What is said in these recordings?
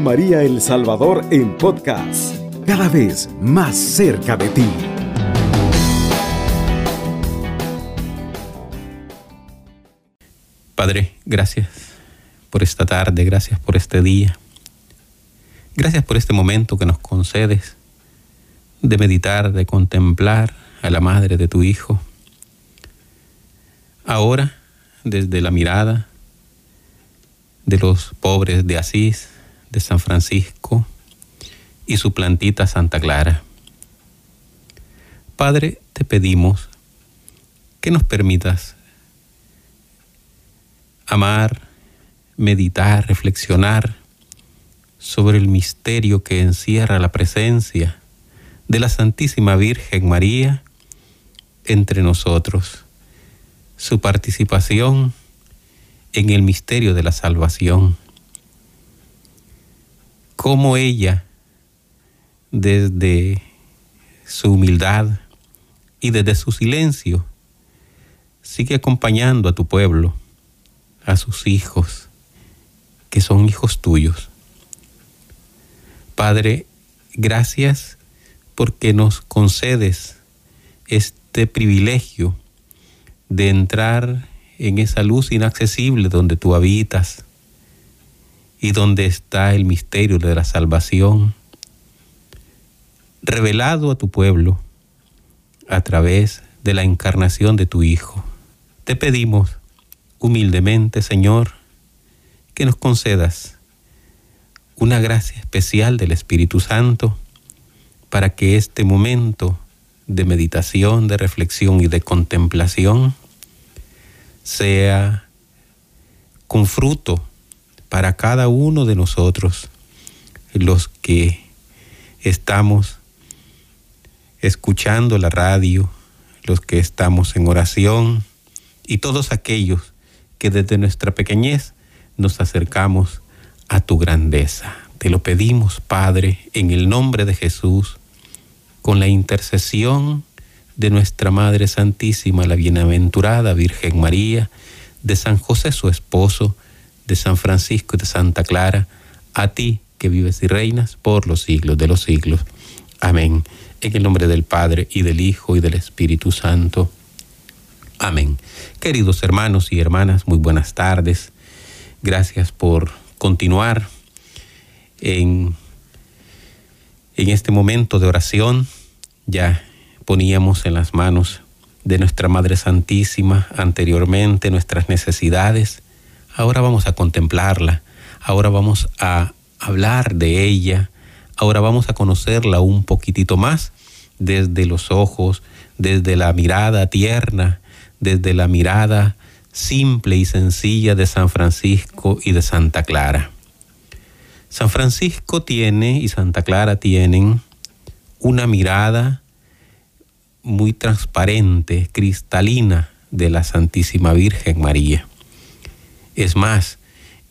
María El Salvador en podcast, cada vez más cerca de ti. Padre, gracias por esta tarde, gracias por este día. Gracias por este momento que nos concedes de meditar, de contemplar a la madre de tu Hijo. Ahora, desde la mirada de los pobres de Asís, de San Francisco y su plantita Santa Clara. Padre, te pedimos que nos permitas amar, meditar, reflexionar sobre el misterio que encierra la presencia de la Santísima Virgen María entre nosotros, su participación en el misterio de la salvación, cómo ella, desde su humildad y desde su silencio, sigue acompañando a tu pueblo, a sus hijos, que son hijos tuyos. Padre, gracias porque nos concedes este privilegio de entrar en esa luz inaccesible donde tú habitas y donde está el misterio de la salvación, revelado a tu pueblo a través de la encarnación de tu Hijo. Te pedimos humildemente, Señor, que nos concedas una gracia especial del Espíritu Santo para que este momento de meditación, de reflexión y de contemplación sea con fruto para cada uno de nosotros, los que estamos escuchando la radio, los que estamos en oración y todos aquellos que desde nuestra pequeñez nos acercamos a tu grandeza. Te lo pedimos, Padre, en el nombre de Jesús, con la intercesión de nuestra Madre Santísima, la bienaventurada Virgen María, de San José su esposo, de San Francisco y de Santa Clara, a ti que vives y reinas por los siglos de los siglos. Amén. En el nombre del Padre y del Hijo y del Espíritu Santo. Amén. Queridos hermanos y hermanas, muy buenas tardes. Gracias por continuar en, en este momento de oración. Ya poníamos en las manos de nuestra Madre Santísima anteriormente nuestras necesidades. Ahora vamos a contemplarla. Ahora vamos a hablar de ella. Ahora vamos a conocerla un poquitito más desde los ojos, desde la mirada tierna, desde la mirada simple y sencilla de San Francisco y de Santa Clara. San Francisco tiene y Santa Clara tienen una mirada muy transparente, cristalina de la Santísima Virgen María. Es más,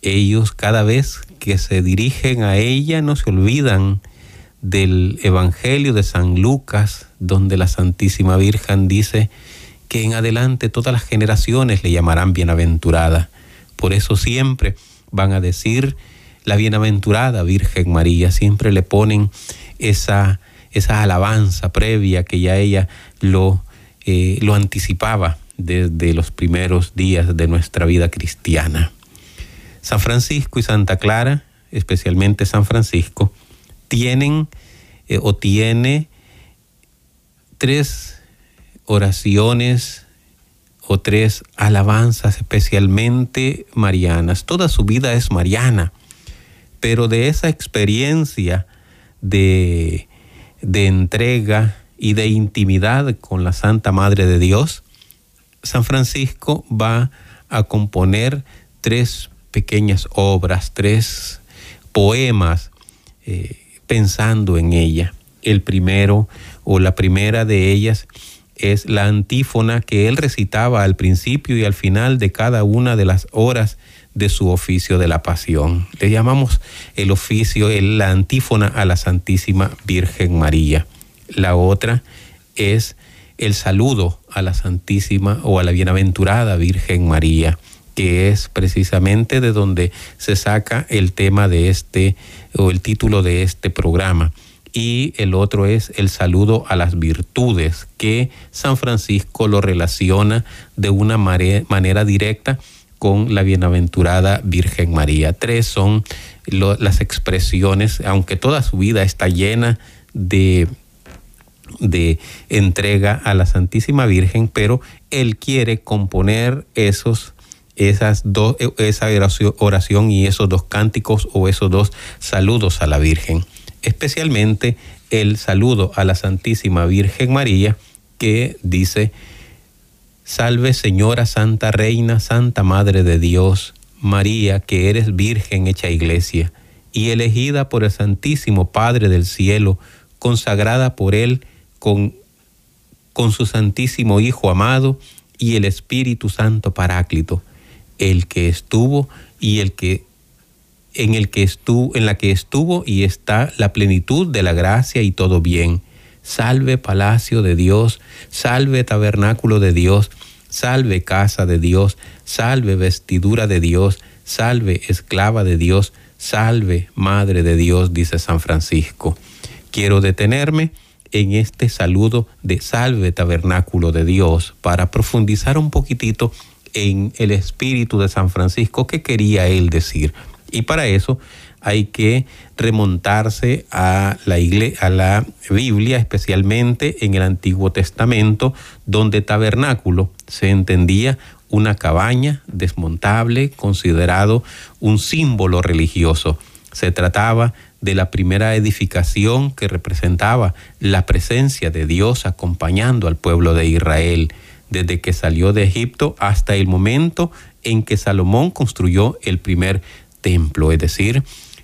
ellos cada vez que se dirigen a ella no se olvidan del Evangelio de San Lucas, donde la Santísima Virgen dice, que en adelante todas las generaciones le llamarán bienaventurada. Por eso siempre van a decir la bienaventurada Virgen María, siempre le ponen esa, esa alabanza previa que ya ella lo, eh, lo anticipaba desde los primeros días de nuestra vida cristiana. San Francisco y Santa Clara, especialmente San Francisco, tienen eh, o tiene tres oraciones o tres alabanzas especialmente marianas. Toda su vida es mariana, pero de esa experiencia de, de entrega y de intimidad con la Santa Madre de Dios, San Francisco va a componer tres pequeñas obras, tres poemas eh, pensando en ella. El primero o la primera de ellas es la antífona que él recitaba al principio y al final de cada una de las horas de su oficio de la pasión. Le llamamos el oficio, la antífona a la Santísima Virgen María. La otra es el saludo a la Santísima o a la Bienaventurada Virgen María, que es precisamente de donde se saca el tema de este o el título de este programa. Y el otro es el saludo a las virtudes, que San Francisco lo relaciona de una manera directa con la bienaventurada Virgen María. Tres son las expresiones, aunque toda su vida está llena de de entrega a la Santísima Virgen, pero él quiere componer esos esas dos, esa oración y esos dos cánticos o esos dos saludos a la Virgen, especialmente el saludo a la Santísima Virgen María que dice, Salve Señora Santa Reina, Santa Madre de Dios, María, que eres Virgen hecha iglesia y elegida por el Santísimo Padre del Cielo, consagrada por Él, con, con su Santísimo Hijo amado y el Espíritu Santo Paráclito, el que estuvo y el que en el que estuvo, en la que estuvo y está la plenitud de la gracia y todo bien. Salve palacio de Dios, salve tabernáculo de Dios, salve casa de Dios, salve vestidura de Dios, salve esclava de Dios, salve madre de Dios, dice San Francisco. Quiero detenerme en este saludo de salve tabernáculo de Dios para profundizar un poquitito en el espíritu de San Francisco, qué quería él decir. Y para eso hay que remontarse a la, a la Biblia, especialmente en el Antiguo Testamento, donde tabernáculo se entendía una cabaña desmontable, considerado un símbolo religioso. Se trataba de la primera edificación que representaba la presencia de Dios acompañando al pueblo de Israel desde que salió de Egipto hasta el momento en que Salomón construyó el primer templo, es decir,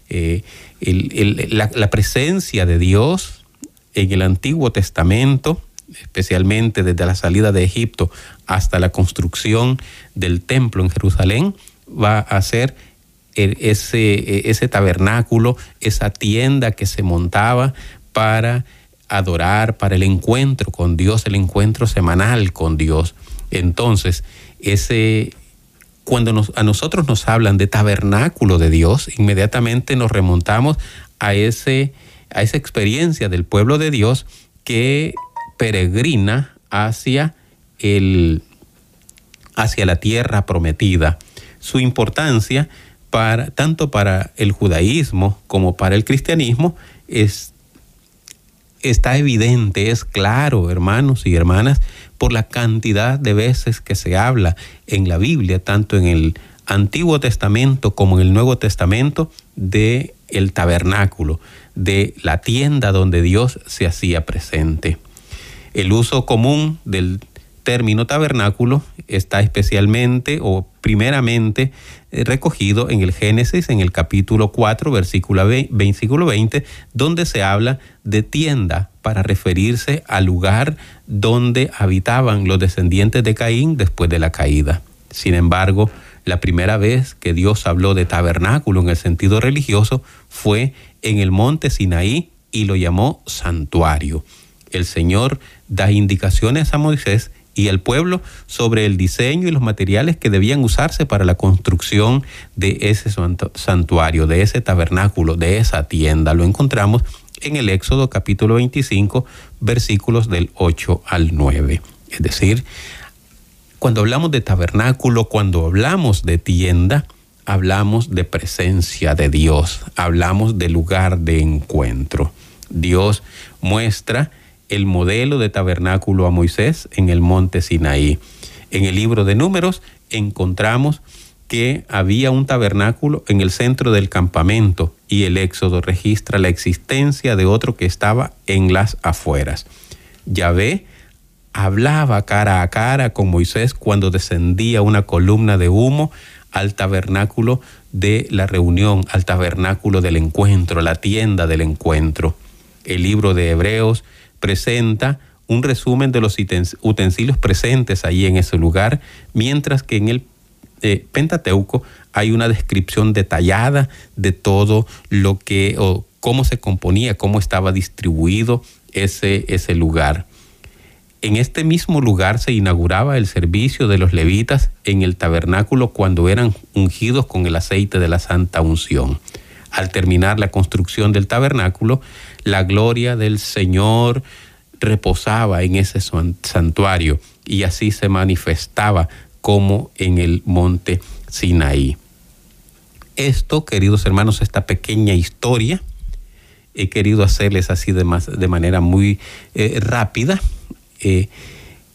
eh, la, la presencia de Dios en el Antiguo Testamento, especialmente desde la salida de Egipto hasta la construcción del templo en Jerusalén, va a ser ese, e, ese tabernáculo, esa tienda que se montaba para adorar, para el encuentro con Dios, el encuentro semanal con Dios. Entonces, ese, cuando a nosotros nos hablan de tabernáculo de Dios, inmediatamente nos remontamos a, ese, a esa experiencia del pueblo de Dios que peregrina hacia, el, hacia la tierra prometida. Su importancia para, tanto para el judaísmo como para el cristianismo es, está evidente, es claro, hermanos y hermanas, por la cantidad de veces que se habla en la Biblia, tanto en el Antiguo Testamento como en el Nuevo Testamento, de el tabernáculo, de la tienda donde Dios se hacía presente. El uso común del término tabernáculo está especialmente o primeramente recogido en el Génesis, en el capítulo 4, versículo 20, donde se habla de tienda para referirse al lugar donde habitaban los descendientes de Caín después de la caída. Sin embargo, la primera vez que Dios habló de tabernáculo en el sentido religioso fue en el monte Sinaí y lo llamó santuario. El Señor da indicaciones a Moisés y el pueblo sobre el diseño y los materiales que debían usarse para la construcción de ese santuario, de ese tabernáculo, de esa tienda. Lo encontramos en el Éxodo capítulo 25, versículos del 8 al 9. Es decir, cuando hablamos de tabernáculo, cuando hablamos de tienda, hablamos de presencia de Dios, hablamos de lugar de encuentro. Dios muestra el modelo de tabernáculo a Moisés en el monte Sinaí. En el libro de números encontramos que había un tabernáculo en el centro del campamento y el Éxodo registra la existencia de otro que estaba en las afueras. Yahvé hablaba cara a cara con Moisés cuando descendía una columna de humo al tabernáculo de la reunión, al tabernáculo del encuentro, la tienda del encuentro. El libro de Hebreos presenta un resumen de los utensilios presentes ahí en ese lugar, mientras que en el eh, Pentateuco hay una descripción detallada de todo lo que, o cómo se componía, cómo estaba distribuido ese, ese lugar. En este mismo lugar se inauguraba el servicio de los levitas en el tabernáculo cuando eran ungidos con el aceite de la santa unción. Al terminar la construcción del tabernáculo, la gloria del Señor reposaba en ese santuario y así se manifestaba como en el monte Sinaí. Esto, queridos hermanos, esta pequeña historia, he querido hacerles así de, de manera muy eh, rápida eh,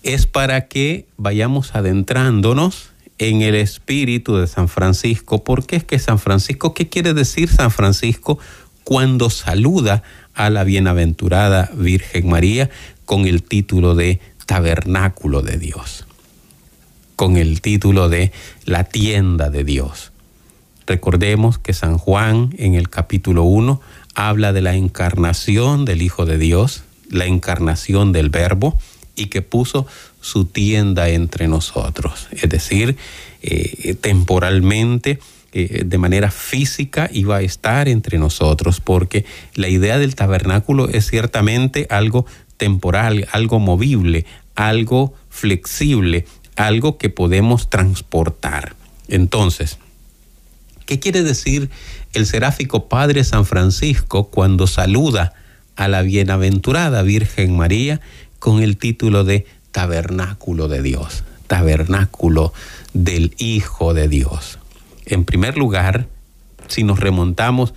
es para que vayamos adentrándonos en el espíritu de San Francisco. ¿Por qué es que San Francisco, qué quiere decir San Francisco cuando saluda a la bienaventurada Virgen María con el título de tabernáculo de Dios, con el título de la tienda de Dios? Recordemos que San Juan en el capítulo 1 habla de la encarnación del Hijo de Dios, la encarnación del Verbo, y que puso su tienda entre nosotros. Es decir, eh, temporalmente, eh, de manera física, iba a estar entre nosotros, porque la idea del tabernáculo es ciertamente algo temporal, algo movible, algo flexible, algo que podemos transportar. Entonces, ¿qué quiere decir el seráfico Padre San Francisco cuando saluda a la bienaventurada Virgen María con el título de Tabernáculo de Dios, Tabernáculo del Hijo de Dios. En primer lugar, si nos remontamos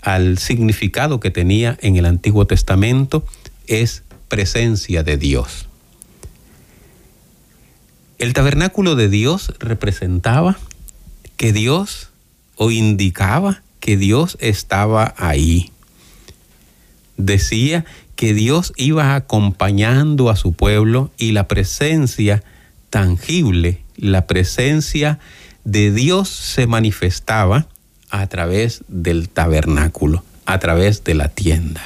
al significado que tenía en el Antiguo Testamento, es presencia de Dios. El tabernáculo de Dios representaba que Dios o indicaba que Dios estaba ahí. Decía que Dios iba acompañando a su pueblo y la presencia tangible, la presencia de Dios se manifestaba a través del tabernáculo, a través de la tienda.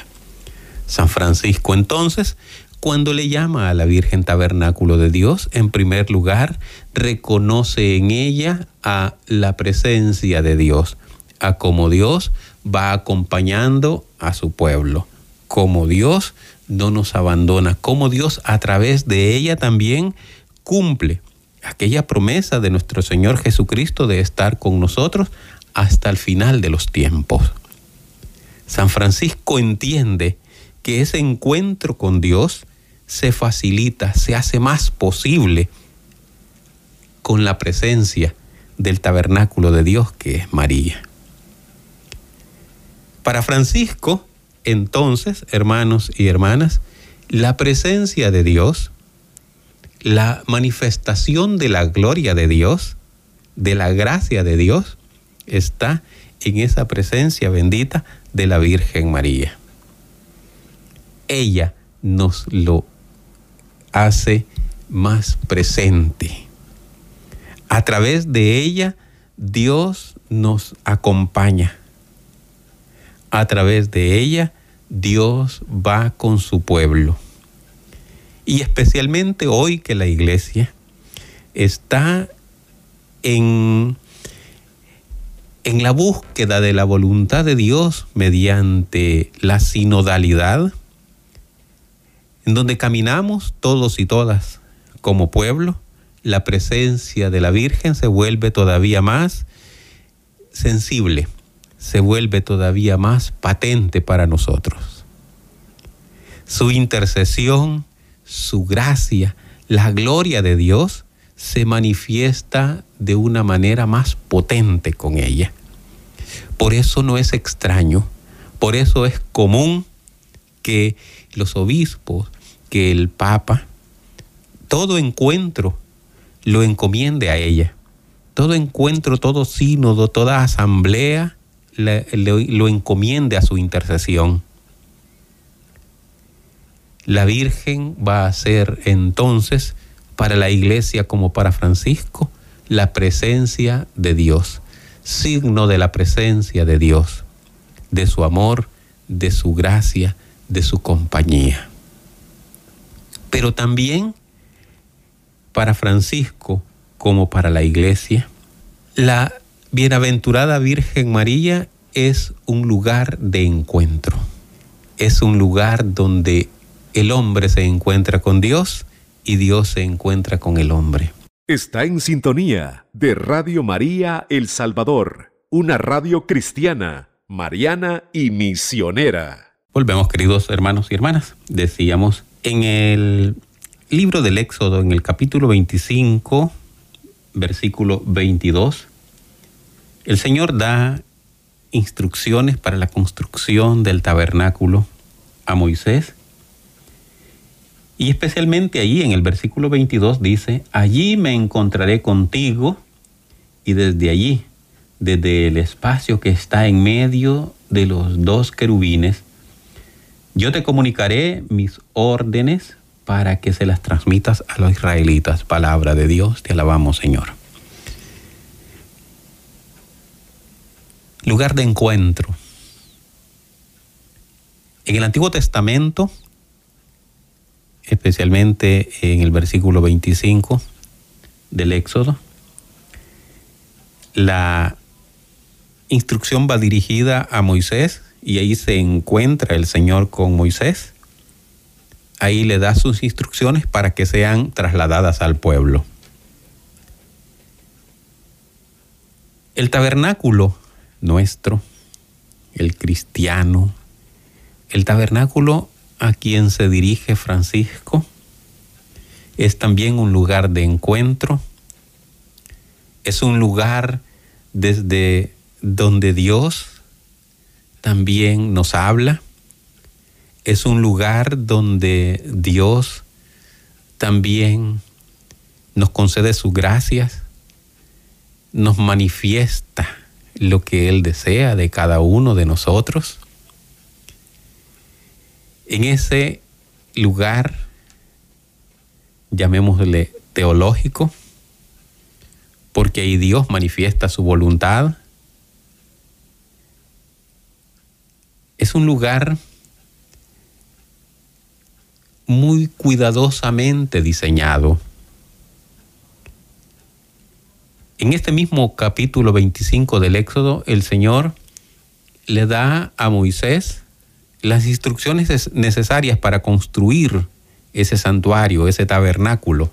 San Francisco entonces, cuando le llama a la Virgen tabernáculo de Dios, en primer lugar, reconoce en ella a la presencia de Dios, a cómo Dios va acompañando a su pueblo cómo Dios no nos abandona, cómo Dios a través de ella también cumple aquella promesa de nuestro Señor Jesucristo de estar con nosotros hasta el final de los tiempos. San Francisco entiende que ese encuentro con Dios se facilita, se hace más posible con la presencia del tabernáculo de Dios que es María. Para Francisco, entonces, hermanos y hermanas, la presencia de Dios, la manifestación de la gloria de Dios, de la gracia de Dios, está en esa presencia bendita de la Virgen María. Ella nos lo hace más presente. A través de ella, Dios nos acompaña a través de ella, Dios va con su pueblo. Y especialmente hoy que la iglesia está en, en la búsqueda de la voluntad de Dios mediante la sinodalidad, en donde caminamos todos y todas como pueblo, la presencia de la Virgen se vuelve todavía más sensible se vuelve todavía más patente para nosotros. Su intercesión, su gracia, la gloria de Dios se manifiesta de una manera más potente con ella. Por eso no es extraño, por eso es común que los obispos, que el Papa, todo encuentro lo encomiende a ella. Todo encuentro, todo sínodo, toda asamblea lo encomiende a su intercesión. La Virgen va a ser entonces para la iglesia como para Francisco la presencia de Dios, signo de la presencia de Dios, de su amor, de su gracia, de su compañía. Pero también para Francisco como para la iglesia, la Bienaventurada Virgen María es un lugar de encuentro. Es un lugar donde el hombre se encuentra con Dios y Dios se encuentra con el hombre. Está en sintonía de Radio María El Salvador, una radio cristiana, mariana y misionera. Volvemos, queridos hermanos y hermanas. Decíamos en el libro del Éxodo, en el capítulo 25, versículo 22, el Señor da instrucciones para la construcción del tabernáculo a Moisés. Y especialmente ahí en el versículo 22 dice, allí me encontraré contigo y desde allí, desde el espacio que está en medio de los dos querubines, yo te comunicaré mis órdenes para que se las transmitas a los israelitas. Palabra de Dios, te alabamos Señor. Lugar de encuentro. En el Antiguo Testamento, especialmente en el versículo 25 del Éxodo, la instrucción va dirigida a Moisés y ahí se encuentra el Señor con Moisés. Ahí le da sus instrucciones para que sean trasladadas al pueblo. El tabernáculo nuestro, el cristiano, el tabernáculo a quien se dirige Francisco. Es también un lugar de encuentro, es un lugar desde donde Dios también nos habla, es un lugar donde Dios también nos concede sus gracias, nos manifiesta lo que Él desea de cada uno de nosotros. En ese lugar, llamémosle teológico, porque ahí Dios manifiesta su voluntad. Es un lugar muy cuidadosamente diseñado En este mismo capítulo 25 del Éxodo, el Señor le da a Moisés las instrucciones necesarias para construir ese santuario, ese tabernáculo.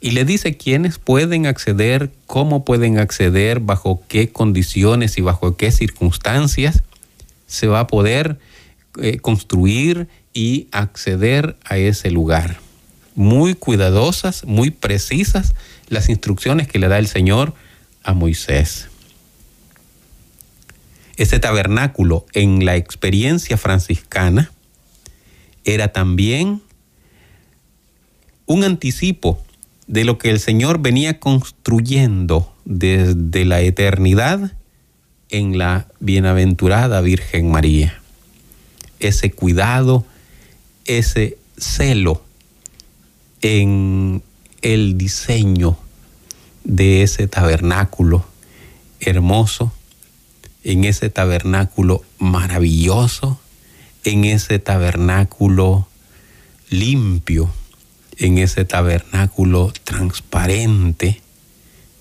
Y le dice quiénes pueden acceder, cómo pueden acceder, bajo qué condiciones y bajo qué circunstancias se va a poder eh, construir y acceder a ese lugar. Muy cuidadosas, muy precisas las instrucciones que le da el Señor a Moisés. Ese tabernáculo en la experiencia franciscana era también un anticipo de lo que el Señor venía construyendo desde la eternidad en la bienaventurada Virgen María. Ese cuidado, ese celo en el diseño de ese tabernáculo hermoso, en ese tabernáculo maravilloso, en ese tabernáculo limpio, en ese tabernáculo transparente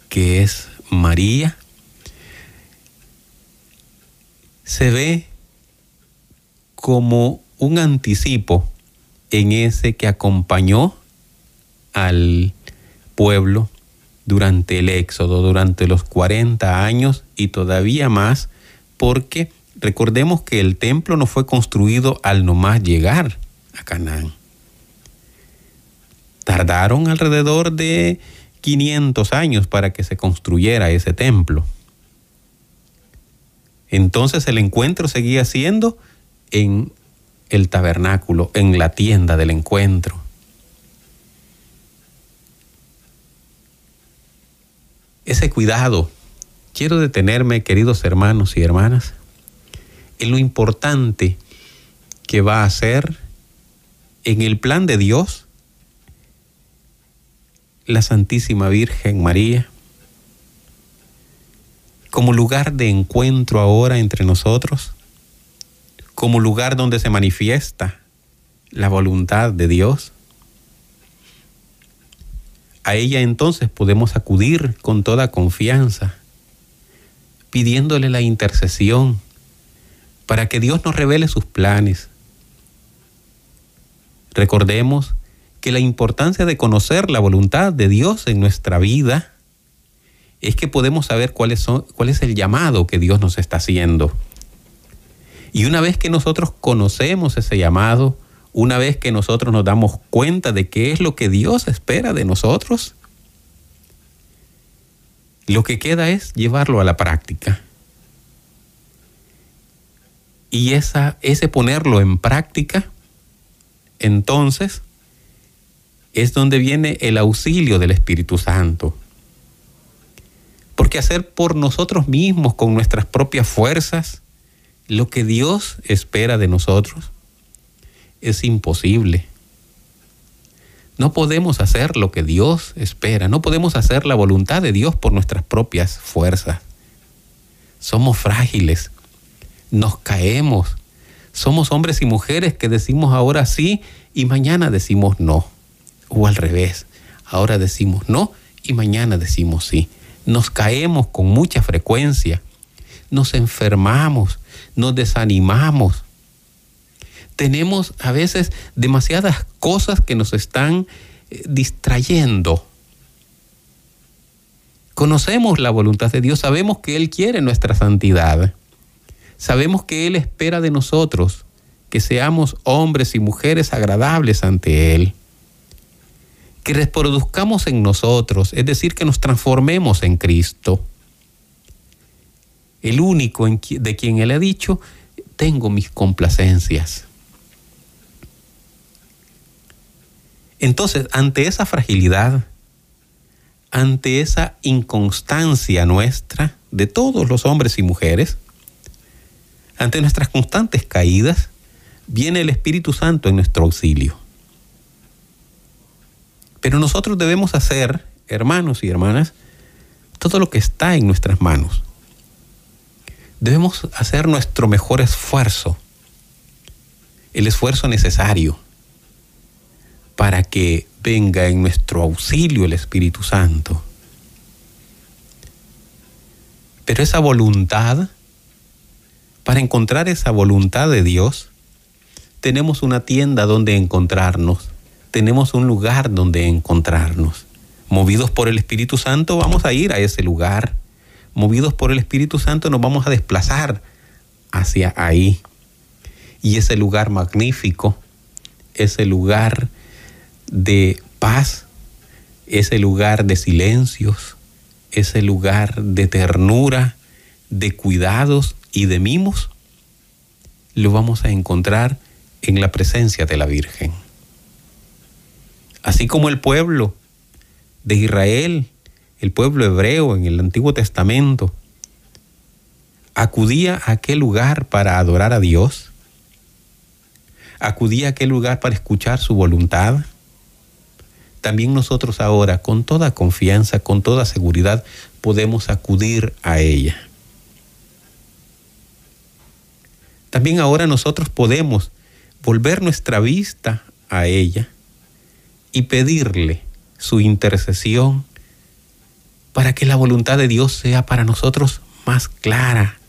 que es María, se ve como un anticipo en ese que acompañó al pueblo durante el éxodo, durante los 40 años y todavía más, porque recordemos que el templo no fue construido al nomás llegar a Canaán. Tardaron alrededor de 500 años para que se construyera ese templo. Entonces el encuentro seguía siendo en el tabernáculo, en la tienda del encuentro. Ese cuidado. Quiero detenerme, queridos hermanos y hermanas, en lo importante que va a ser en el plan de Dios la Santísima Virgen María como lugar de encuentro ahora entre nosotros, como lugar donde se manifiesta la voluntad de Dios a ella entonces podemos acudir con toda confianza, pidiéndole la intercesión para que Dios nos revele sus planes. Recordemos que la importancia de conocer la voluntad de Dios en nuestra vida es que podemos saber cuál es, cuál es el llamado que Dios nos está haciendo. Y una vez que nosotros conocemos ese llamado, una vez que nosotros nos damos cuenta de qué es lo que Dios espera de nosotros, lo que queda es llevarlo a la práctica. Y esa, ese ponerlo en práctica, entonces, es donde viene el auxilio del Espíritu Santo. Porque hacer por nosotros mismos, con nuestras propias fuerzas, lo que Dios espera de nosotros, es imposible. No podemos hacer lo que Dios espera, no podemos hacer la voluntad de Dios por nuestras propias fuerzas. Somos frágiles, nos caemos, somos hombres y mujeres que decimos ahora sí y mañana decimos no, o al revés, ahora decimos no y mañana decimos sí. Nos caemos con mucha frecuencia, nos enfermamos, nos desanimamos, tenemos a veces demasiadas cosas que nos están eh, distrayendo. Conocemos la voluntad de Dios, sabemos que Él quiere nuestra santidad, sabemos que Él espera de nosotros que seamos hombres y mujeres agradables ante Él, que reproduzcamos en nosotros, es decir, que nos transformemos en Cristo. El único de quien Él ha dicho, tengo mis complacencias. Entonces, ante esa fragilidad, ante esa inconstancia nuestra, de todos los hombres y mujeres, ante nuestras constantes caídas, viene el Espíritu Santo en nuestro auxilio. Pero nosotros debemos hacer, hermanos y hermanas, todo lo que está en nuestras manos. Debemos hacer nuestro mejor esfuerzo, el esfuerzo necesario para que venga en nuestro auxilio el Espíritu Santo. Pero esa voluntad, para encontrar esa voluntad de Dios, tenemos una tienda donde encontrarnos, tenemos un lugar donde encontrarnos. Movidos por el Espíritu Santo vamos a ir a ese lugar. Movidos por el Espíritu Santo nos vamos a desplazar hacia ahí. Y ese lugar magnífico, ese lugar de paz, ese lugar de silencios, ese lugar de ternura, de cuidados y de mimos, lo vamos a encontrar en la presencia de la Virgen. Así como el pueblo de Israel, el pueblo hebreo en el Antiguo Testamento, acudía a aquel lugar para adorar a Dios, acudía a aquel lugar para escuchar su voluntad, también nosotros ahora, con toda confianza, con toda seguridad, podemos acudir a ella. También ahora nosotros podemos volver nuestra vista a ella y pedirle su intercesión para que la voluntad de Dios sea para nosotros más clara,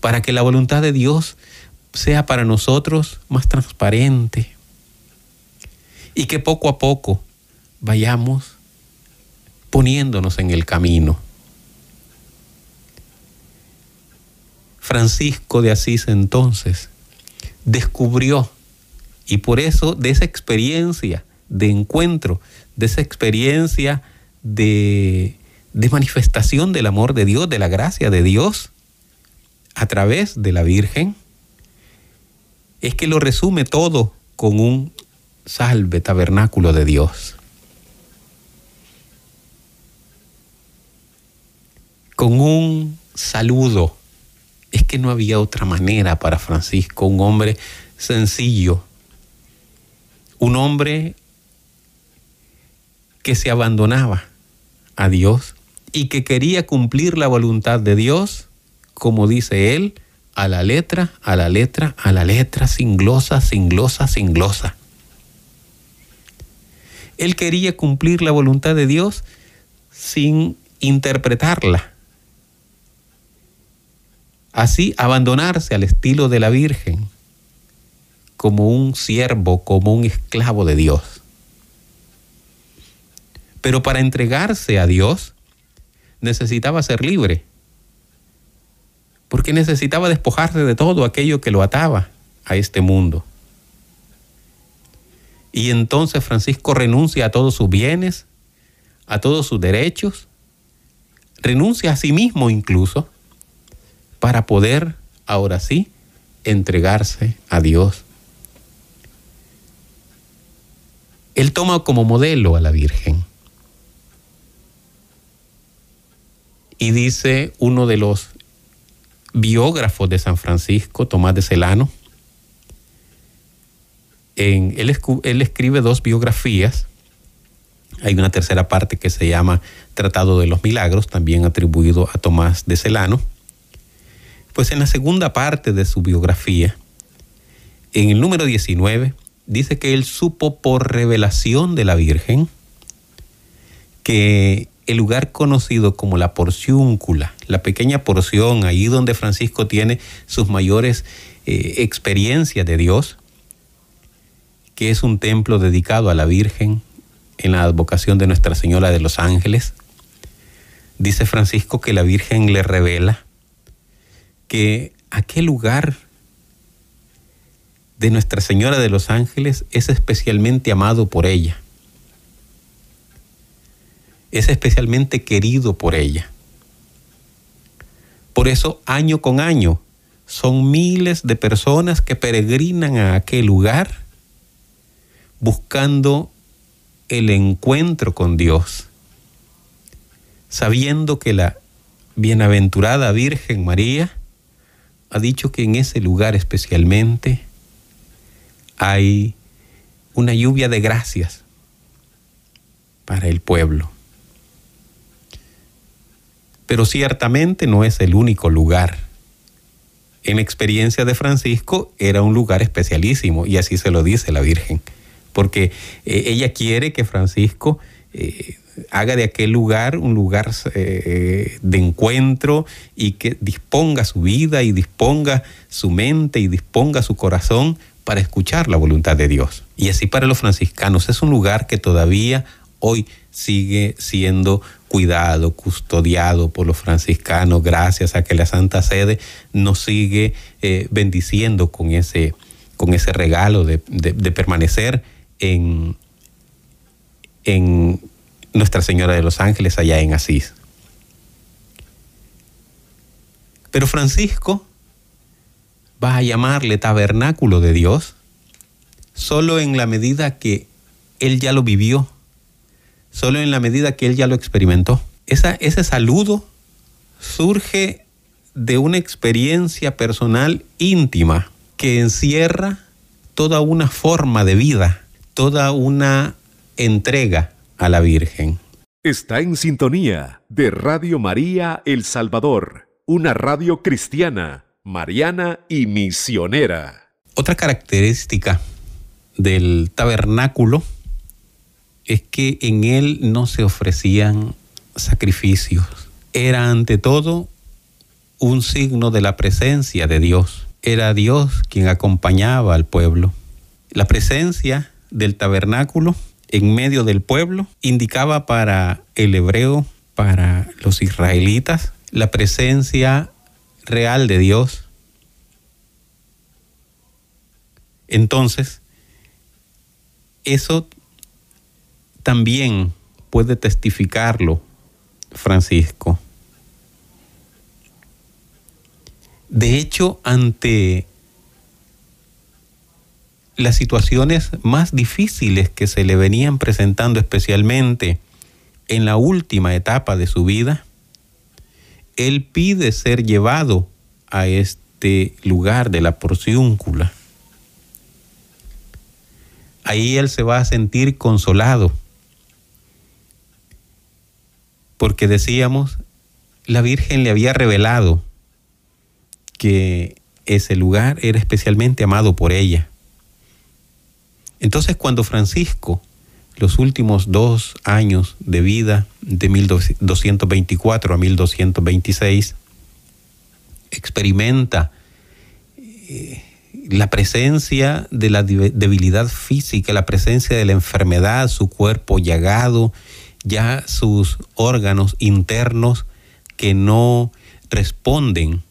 para que la voluntad de Dios sea para nosotros más transparente y que poco a poco vayamos poniéndonos en el camino. Francisco de Asís entonces descubrió, y por eso de esa experiencia de encuentro, de esa experiencia de, de manifestación del amor de Dios, de la gracia de Dios, a través de la Virgen, es que lo resume todo con un salve tabernáculo de Dios. Con un saludo. Es que no había otra manera para Francisco, un hombre sencillo, un hombre que se abandonaba a Dios y que quería cumplir la voluntad de Dios, como dice él, a la letra, a la letra, a la letra, sin glosa, sin glosa, sin glosa. Él quería cumplir la voluntad de Dios sin interpretarla Así abandonarse al estilo de la Virgen como un siervo, como un esclavo de Dios. Pero para entregarse a Dios necesitaba ser libre, porque necesitaba despojarse de todo aquello que lo ataba a este mundo. Y entonces Francisco renuncia a todos sus bienes, a todos sus derechos, renuncia a sí mismo incluso, para poder, ahora sí, entregarse a Dios. Él toma como modelo a la Virgen. Y dice uno de los biógrafos de San Francisco, Tomás de Celano, en, él, él escribe dos biografías. Hay una tercera parte que se llama Tratado de los Milagros, también atribuido a Tomás de Celano. Pues en la segunda parte de su biografía, en el número 19, dice que él supo por revelación de la Virgen que el lugar conocido como la porciúncula, la pequeña porción, ahí donde Francisco tiene sus mayores eh, experiencias de Dios, que es un templo dedicado a la Virgen en la advocación de Nuestra Señora de los Ángeles. Dice Francisco que la Virgen le revela que aquel lugar de Nuestra Señora de los Ángeles es especialmente amado por ella. Es especialmente querido por ella. Por eso año con año son miles de personas que peregrinan a aquel lugar buscando el encuentro con Dios, sabiendo que la bienaventurada Virgen María ha dicho que en ese lugar especialmente hay una lluvia de gracias para el pueblo. Pero ciertamente no es el único lugar. En experiencia de Francisco era un lugar especialísimo y así se lo dice la Virgen, porque eh, ella quiere que Francisco eh, haga de aquel lugar un lugar eh, de encuentro y que disponga su vida y disponga su mente y disponga su corazón para escuchar la voluntad de Dios. Y así para los franciscanos es un lugar que todavía hoy sigue siendo cuidado, custodiado por los franciscanos, gracias a que la Santa Sede nos sigue eh, bendiciendo con ese, con ese regalo de, permanecer en, en Nuestra Señora de los Ángeles allá en Asís. Pero Francisco va a llamarle tabernáculo de Dios solo en la medida que él ya lo vivió, solo en la medida que él ya lo experimentó. Esa, ese saludo surge de una experiencia personal íntima que encierra toda una forma de vida, toda una entrega a la Virgen. Está en sintonía de Radio María El Salvador, una radio cristiana mariana y misionera. Otra característica del tabernáculo es que en él no se ofrecían sacrificios. Era ante todo un signo de la presencia de Dios. Era Dios quien acompañaba al pueblo. La presencia del tabernáculo en medio del pueblo indicaba para el hebreo, para los israelitas, la presencia real de Dios. Entonces, eso también puede testificarlo Francisco. De hecho, ante las situaciones más difíciles que se le venían presentando, especialmente en la última etapa de su vida, él pide ser llevado a este lugar de la porciúncula. Ahí él se va a sentir consolado. Porque decíamos, la Virgen le había revelado que ese lugar era especialmente amado por ella. Entonces cuando Francisco los últimos dos años de vida, de 1224 a 1226, experimenta eh, la presencia de la debilidad física, la presencia de la enfermedad, su cuerpo llagado, ya sus órganos internos que no responden,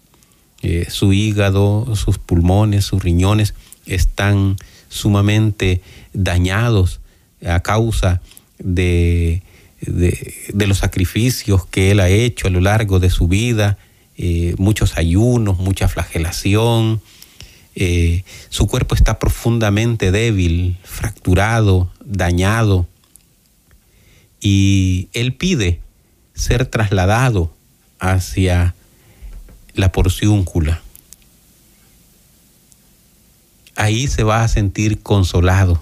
eh, su hígado, sus pulmones, sus riñones están sumamente dañados a causa de, de, los sacrificios que él ha hecho a lo largo de su vida, eh, muchos ayunos, mucha flagelación. Eh, su cuerpo está profundamente débil, fracturado, dañado, y él pide ser trasladado hacia la porciúncula. Ahí se va a sentir consolado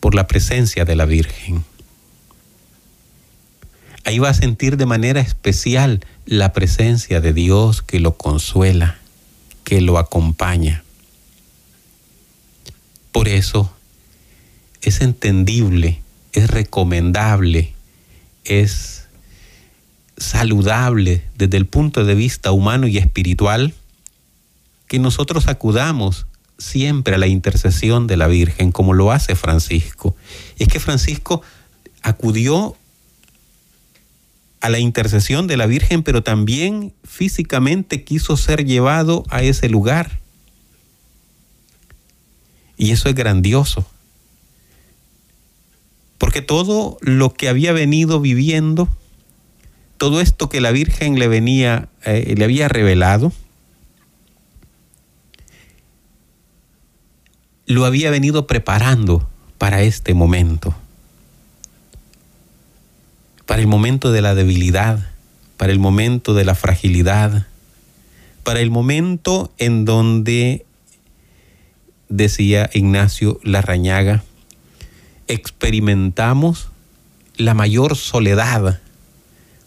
por la presencia de la Virgen. Ahí va a sentir de manera especial la presencia de Dios que lo consuela, que lo acompaña. Por eso es entendible, es recomendable, es saludable desde el punto de vista humano y espiritual que nosotros acudamos siempre a la intercesión de la Virgen, como lo hace Francisco. Es que Francisco acudió a la intercesión de la Virgen, pero también físicamente quiso ser llevado a ese lugar. Y eso es grandioso. Porque todo lo que había venido viviendo, todo esto que la Virgen le venía, eh, le había revelado, lo había venido preparando para este momento, para el momento de la debilidad, para el momento de la fragilidad, para el momento en donde, decía Ignacio Larrañaga, experimentamos la mayor soledad,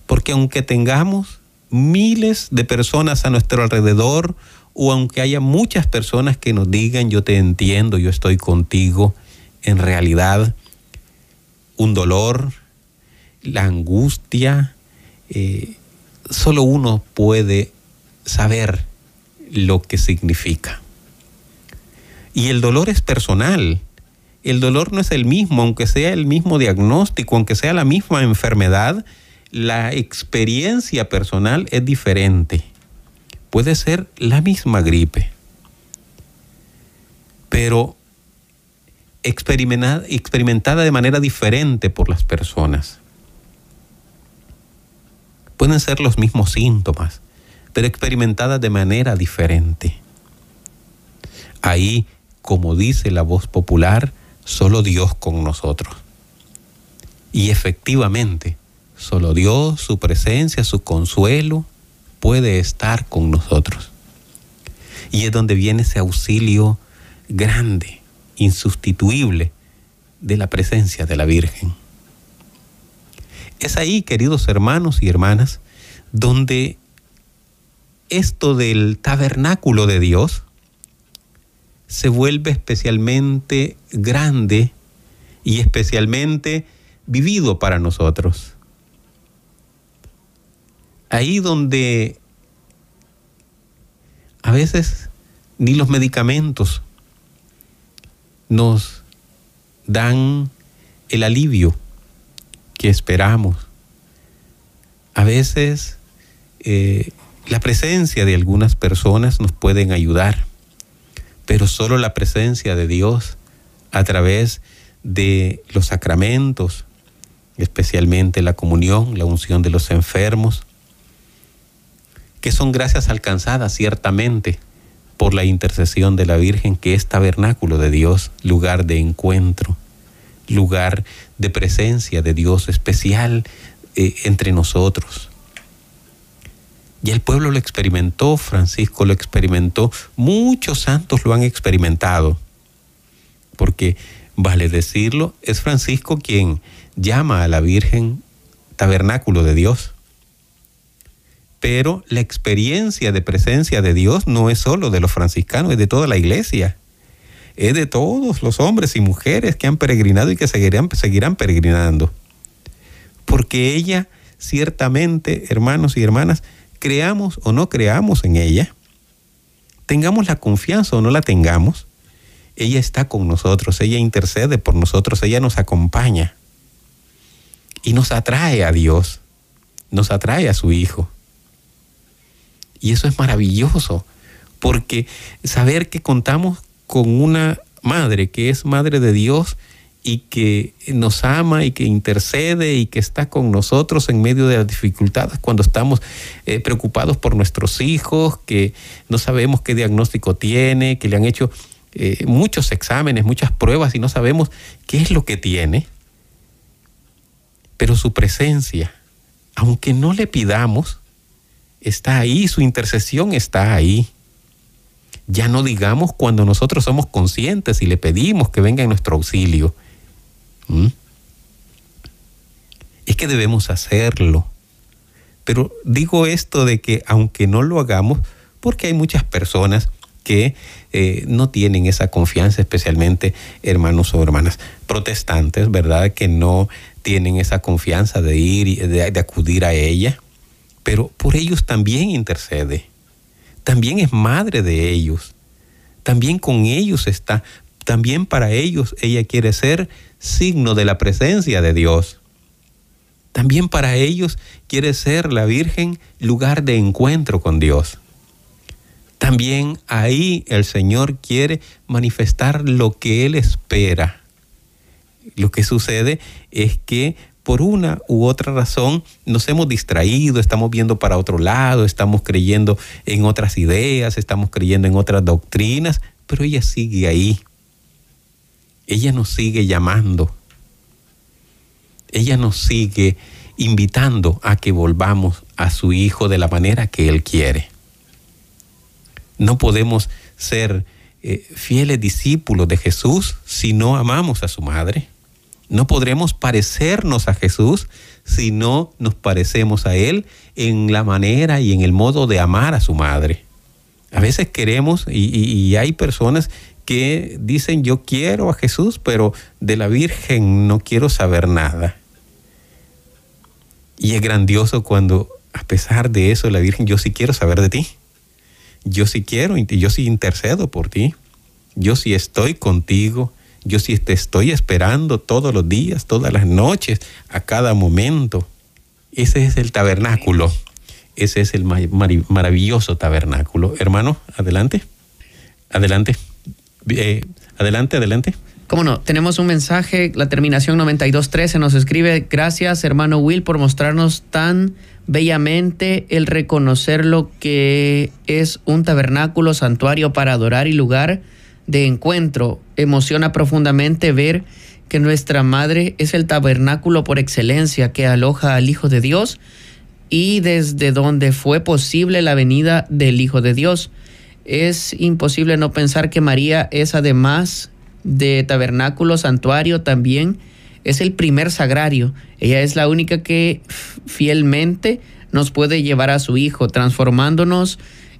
porque aunque tengamos miles de personas a nuestro alrededor, o aunque haya muchas personas que nos digan yo te entiendo, yo estoy contigo, en realidad un dolor, la angustia, eh, solo uno puede saber lo que significa. Y el dolor es personal. El dolor no es el mismo, aunque sea el mismo diagnóstico, aunque sea la misma enfermedad, la experiencia personal es diferente puede ser la misma gripe, pero experimentada, de manera diferente por las personas. Pueden ser los mismos síntomas, pero experimentada de manera diferente. Ahí, como dice la voz popular, solo Dios con nosotros. Y efectivamente, solo Dios, su presencia, su consuelo, puede estar con nosotros. Y es donde viene ese auxilio grande, insustituible de la presencia de la Virgen. Es ahí, queridos hermanos y hermanas, donde esto del tabernáculo de Dios se vuelve especialmente grande y especialmente vivido para nosotros ahí donde a veces ni los medicamentos nos dan el alivio que esperamos. A veces eh, la presencia de algunas personas nos pueden ayudar, pero solo la presencia de Dios a través de los sacramentos, especialmente la comunión, la unción de los enfermos, que son gracias alcanzadas ciertamente por la intercesión de la Virgen, que es tabernáculo de Dios, lugar de encuentro, lugar de presencia de Dios especial eh, entre nosotros. Y el pueblo lo experimentó, Francisco lo experimentó, muchos santos lo han experimentado, porque, vale decirlo, es Francisco quien llama a la Virgen tabernáculo de Dios pero la experiencia de presencia de Dios no es solo de los franciscanos, es de toda la iglesia. Es de todos los hombres y mujeres que han peregrinado y que seguirán, seguirán peregrinando. Porque ella, ciertamente, hermanos y hermanas, creamos o no creamos en ella, tengamos la confianza o no la tengamos, ella está con nosotros, ella intercede por nosotros, ella nos acompaña. y nos atrae a Dios, nos atrae a su Hijo. Y eso es maravilloso, porque saber que contamos con una madre que es madre de Dios y que nos ama y que intercede y que está con nosotros en medio de las dificultades cuando estamos eh, preocupados por nuestros hijos, que no sabemos qué diagnóstico tiene, que le han hecho eh, muchos exámenes, muchas pruebas y no sabemos qué es lo que tiene. Pero su presencia, aunque no le pidamos, está ahí, su intercesión está ahí. Ya no digamos cuando nosotros somos conscientes y le pedimos que venga en nuestro auxilio. ¿Mm? Es que debemos hacerlo. Pero digo esto de que aunque no lo hagamos, porque hay muchas personas que eh, no tienen esa confianza, especialmente hermanos o hermanas protestantes, ¿verdad? Que no tienen esa confianza de ir de, de acudir a ella, pero por ellos también intercede, también es madre de ellos, también con ellos está, también para ellos ella quiere ser signo de la presencia de Dios. También para ellos quiere ser la Virgen lugar de encuentro con Dios. También ahí el Señor quiere manifestar lo que Él espera. Lo que sucede es que por una u otra razón nos hemos distraído, estamos viendo para otro lado, estamos creyendo en otras ideas, estamos creyendo en otras doctrinas, pero ella sigue ahí ella nos sigue llamando. Ella nos sigue invitando a que volvamos a su Hijo de la manera que Él quiere. No podemos ser eh, fieles discípulos de Jesús si no amamos a su madre. No podremos parecernos a Jesús si no nos parecemos a Él en la manera y en el modo de amar a su madre. A veces queremos, y hay personas que dicen yo quiero a Jesús, pero de la Virgen no quiero saber nada. Y es grandioso cuando a pesar de eso la Virgen, yo sí quiero saber de ti. Yo sí quiero, yo sí intercedo por ti. Yo sí estoy contigo. Yo sí te estoy esperando todos los días, todas las noches, a cada momento. Ese es el tabernáculo. Ese es el maravilloso tabernáculo. Hermano, adelante. Adelante. Eh, adelante, adelante. Cómo no, tenemos un mensaje, la terminación 9213 nos escribe, gracias hermano Will por mostrarnos tan bellamente el reconocer lo que es un tabernáculo, santuario para adorar y lugar de encuentro. Emociona profundamente ver que nuestra madre es el tabernáculo por excelencia que aloja al Hijo de Dios y desde donde fue posible la venida del Hijo de Dios es imposible no pensar que María es además de tabernáculo, santuario, también es el primer sagrario. Ella es la única que fielmente nos puede llevar a su Hijo, transformándonos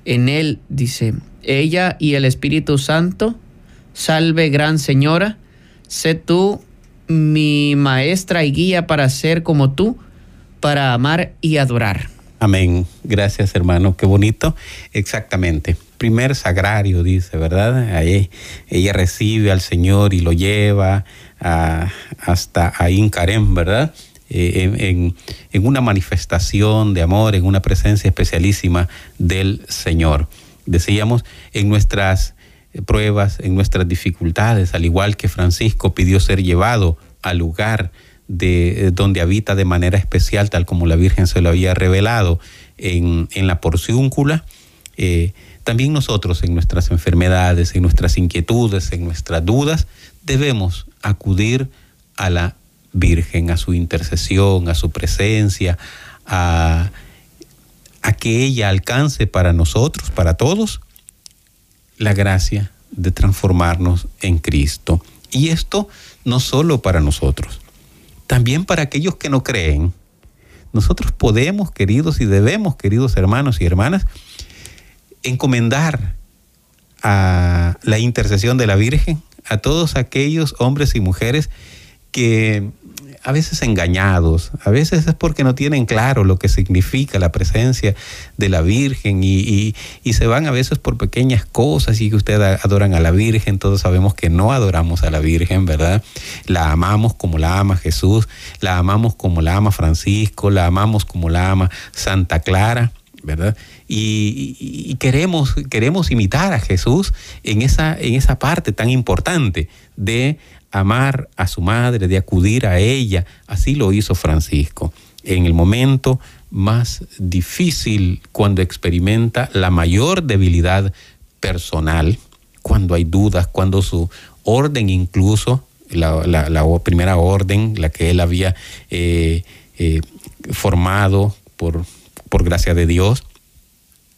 en Él, dice. Ella y el Espíritu Santo, salve gran Señora, sé tú mi maestra y guía para ser como tú, para amar y adorar. Amén. Gracias, hermano. Qué bonito. Exactamente primer sagrario, dice, ¿verdad? Ahí ella recibe al Señor y lo lleva hasta a Incarem, ¿verdad? Eh, en, una manifestación de amor, en una presencia especialísima del Señor. Decíamos, en nuestras pruebas, en nuestras dificultades, al igual que Francisco pidió ser llevado al lugar de eh, donde habita de manera especial, tal como la Virgen se lo había revelado en, la porciúncula, eh, también nosotros en nuestras enfermedades, en nuestras inquietudes, en nuestras dudas, debemos acudir a la Virgen, a su intercesión, a su presencia, a, que ella alcance para nosotros, para todos, la gracia de transformarnos en Cristo. Y esto no solo para nosotros, también para aquellos que no creen. Nosotros podemos, queridos, y debemos, queridos hermanos y hermanas, encomendar a la intercesión de la Virgen a todos aquellos hombres y mujeres que a veces engañados, a veces es porque no tienen claro lo que significa la presencia de la Virgen y, se van a veces por pequeñas cosas y que ustedes adoran a la Virgen, todos sabemos que no adoramos a la Virgen, ¿verdad? La amamos como la ama Jesús, la amamos como la ama Francisco, la amamos como la ama Santa Clara. ¿verdad? Y, queremos, queremos imitar a Jesús en esa, en esa parte tan importante de amar a su madre, de acudir a ella. Así lo hizo Francisco. En el momento más difícil, cuando experimenta la mayor debilidad personal, cuando hay dudas, cuando su orden incluso, la, primera orden, la que él había eh, eh, formado por, por gracia de Dios,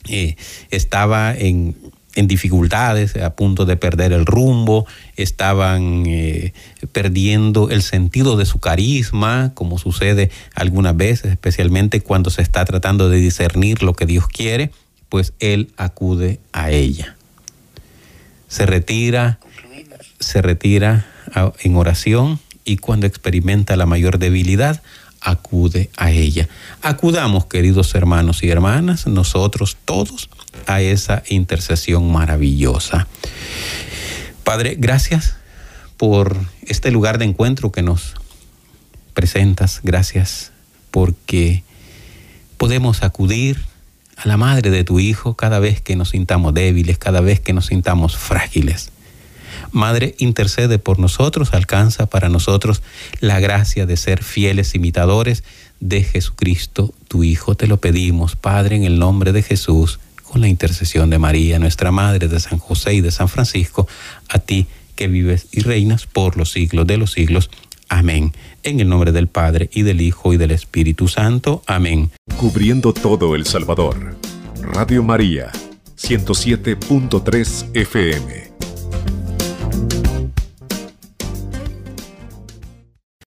eh, estaba en, en dificultades, a punto de perder el rumbo, estaban eh, perdiendo el sentido de su carisma, como sucede algunas veces, especialmente cuando se está tratando de discernir lo que Dios quiere, pues Él acude a ella. Se retira, se retira en oración y cuando experimenta la mayor debilidad, acude a ella. Acudamos, queridos hermanos y hermanas, nosotros todos, a esa intercesión maravillosa. Padre, gracias por este lugar de encuentro que nos presentas. Gracias porque podemos acudir a la madre de tu Hijo cada vez que nos sintamos débiles, cada vez que nos sintamos frágiles. Madre, intercede por nosotros, alcanza para nosotros la gracia de ser fieles imitadores de Jesucristo, tu Hijo. Te lo pedimos, Padre, en el nombre de Jesús con la intercesión de María, nuestra Madre, de San José y de San Francisco, a ti que vives y reinas por los siglos de los siglos. Amén. En el nombre del Padre y del Hijo y del Espíritu Santo. Amén. Cubriendo todo El Salvador. Radio María, 107.3 FM. now.